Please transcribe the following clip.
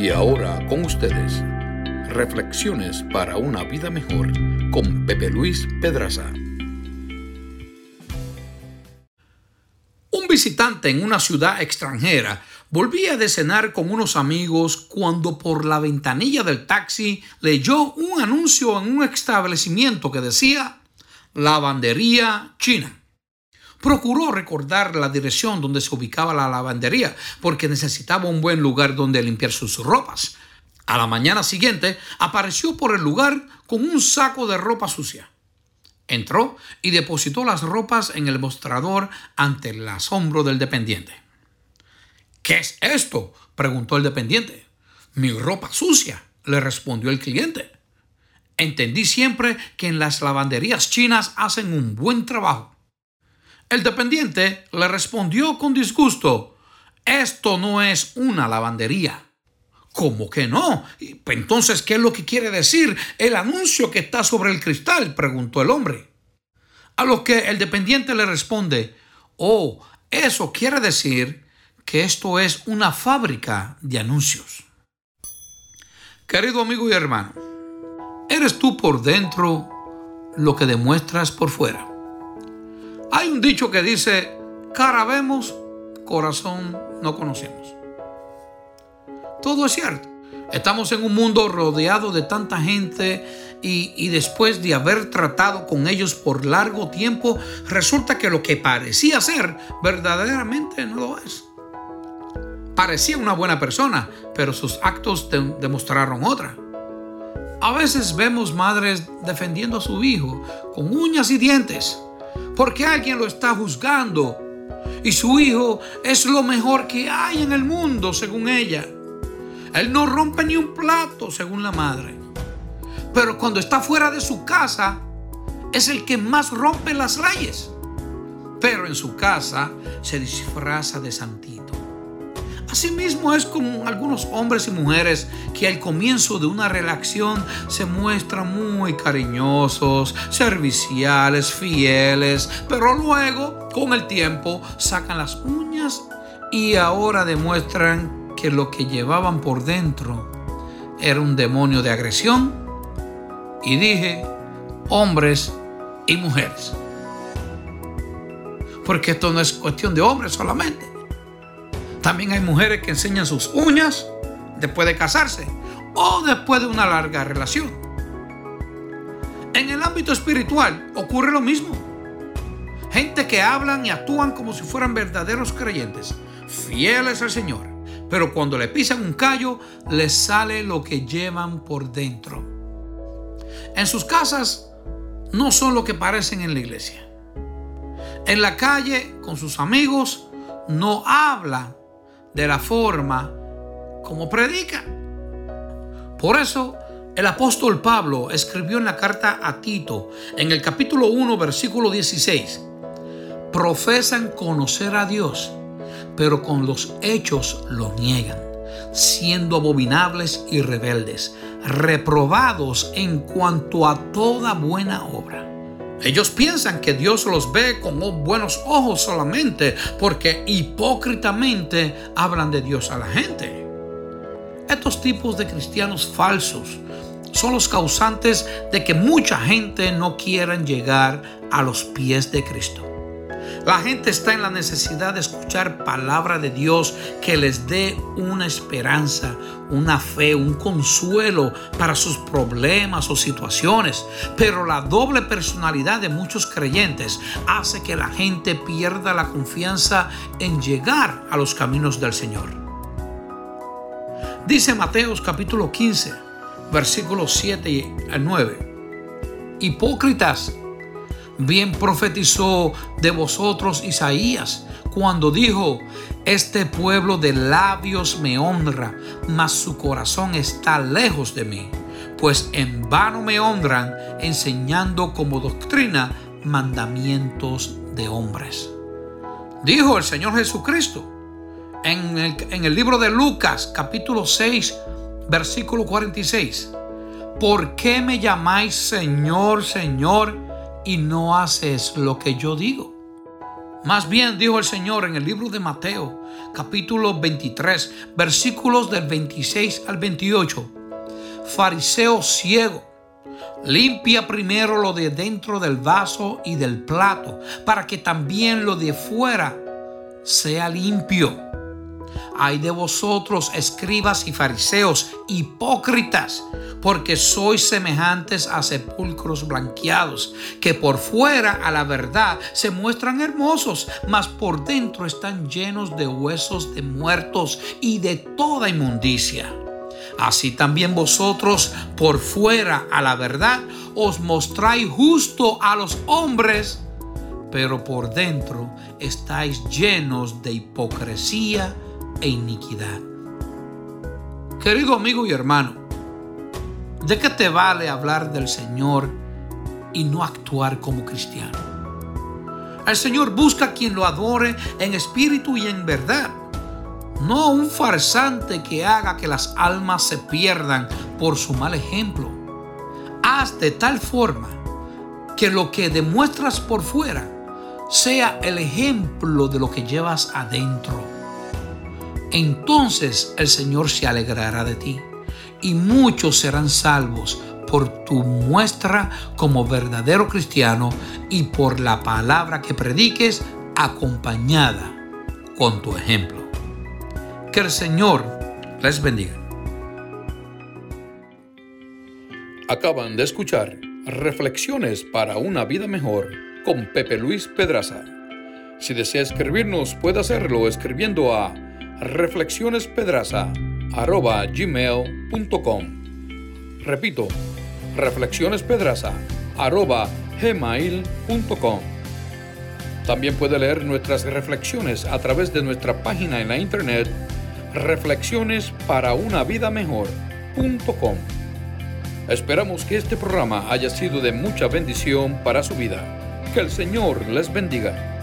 Y ahora con ustedes, Reflexiones para una vida mejor con Pepe Luis Pedraza. Un visitante en una ciudad extranjera volvía de cenar con unos amigos cuando por la ventanilla del taxi leyó un anuncio en un establecimiento que decía Lavandería China. Procuró recordar la dirección donde se ubicaba la lavandería porque necesitaba un buen lugar donde limpiar sus ropas. A la mañana siguiente apareció por el lugar con un saco de ropa sucia. Entró y depositó las ropas en el mostrador ante el asombro del dependiente. ¿Qué es esto? preguntó el dependiente. Mi ropa sucia, le respondió el cliente. Entendí siempre que en las lavanderías chinas hacen un buen trabajo. El dependiente le respondió con disgusto, esto no es una lavandería. ¿Cómo que no? Entonces, ¿qué es lo que quiere decir el anuncio que está sobre el cristal? preguntó el hombre. A lo que el dependiente le responde, oh, eso quiere decir que esto es una fábrica de anuncios. Querido amigo y hermano, ¿eres tú por dentro lo que demuestras por fuera? Dicho que dice, cara vemos, corazón no conocemos. Todo es cierto. Estamos en un mundo rodeado de tanta gente y, y, después de haber tratado con ellos por largo tiempo, resulta que lo que parecía ser verdaderamente no lo es. Parecía una buena persona, pero sus actos demostraron otra. A veces vemos madres defendiendo a su hijo con uñas y dientes porque alguien lo está juzgando. Y su hijo es lo mejor que hay en el mundo, según ella. Él no rompe ni un plato, según la madre. Pero cuando está fuera de su casa, es el que más rompe las leyes. Pero en su casa se disfraza de santito. Asimismo es como algunos hombres y mujeres que al comienzo de una relación se muestran muy cariñosos, serviciales, fieles, pero luego con el tiempo sacan las uñas y ahora demuestran que lo que llevaban por dentro era un demonio de agresión. Y dije, hombres y mujeres. Porque esto no es cuestión de hombres solamente. También hay mujeres que enseñan sus uñas después de casarse o después de una larga relación. En el ámbito espiritual ocurre lo mismo. Gente que hablan y actúan como si fueran verdaderos creyentes, fieles al Señor, pero cuando le pisan un callo les sale lo que llevan por dentro. En sus casas no son lo que parecen en la iglesia. En la calle, con sus amigos, no habla de la forma como predica. Por eso el apóstol Pablo escribió en la carta a Tito, en el capítulo 1, versículo 16, profesan conocer a Dios, pero con los hechos lo niegan, siendo abominables y rebeldes, reprobados en cuanto a toda buena obra. Ellos piensan que Dios los ve con buenos ojos solamente porque hipócritamente hablan de Dios a la gente. Estos tipos de cristianos falsos son los causantes de que mucha gente no quiera llegar a los pies de Cristo. La gente está en la necesidad de escuchar palabra de Dios que les dé una esperanza, una fe, un consuelo para sus problemas o situaciones. Pero la doble personalidad de muchos creyentes hace que la gente pierda la confianza en llegar a los caminos del Señor. Dice Mateos capítulo 15, versículos 7 al 9. Hipócritas, Bien profetizó de vosotros Isaías cuando dijo, este pueblo de labios me honra, mas su corazón está lejos de mí, pues en vano me honran enseñando como doctrina mandamientos de hombres. Dijo el Señor Jesucristo en el, libro de Lucas capítulo 6 versículo 46. ¿Por qué me llamáis Señor, Señor? Y no haces lo que yo digo. Más bien dijo el Señor en el libro de Mateo, capítulo 23, versículos del 26 al 28. Fariseo ciego, limpia primero lo de dentro del vaso y del plato, para que también lo de fuera sea limpio. Hay de vosotros, escribas y fariseos, hipócritas, porque sois semejantes a sepulcros blanqueados, que por fuera a la verdad se muestran hermosos, mas por dentro están llenos de huesos de muertos y de toda inmundicia. Así también vosotros por fuera a la verdad os mostráis justo a los hombres, pero por dentro estáis llenos de hipocresía e iniquidad. Querido amigo y hermano, ¿de qué te vale hablar del Señor y no actuar como cristiano? El Señor busca quien lo adore en espíritu y en verdad, no un farsante que haga que las almas se pierdan por su mal ejemplo. Haz de tal forma que lo que demuestras por fuera sea el ejemplo de lo que llevas adentro entonces el Señor se alegrará de ti y muchos serán salvos por tu muestra como verdadero cristiano y por la palabra que prediques acompañada con tu ejemplo. Que el Señor les bendiga. Acaban de escuchar Reflexiones para una vida mejor con Pepe Luis Pedraza. Si desea escribirnos, puede hacerlo escribiendo a reflexionespedraza.gmail.com Repito, reflexionespedraza.gmail.com También puede leer nuestras reflexiones a través de nuestra página en la internet reflexiones-para-una-vida-mejor.com Esperamos que este programa haya sido de mucha bendición para su vida. Que el Señor les bendiga.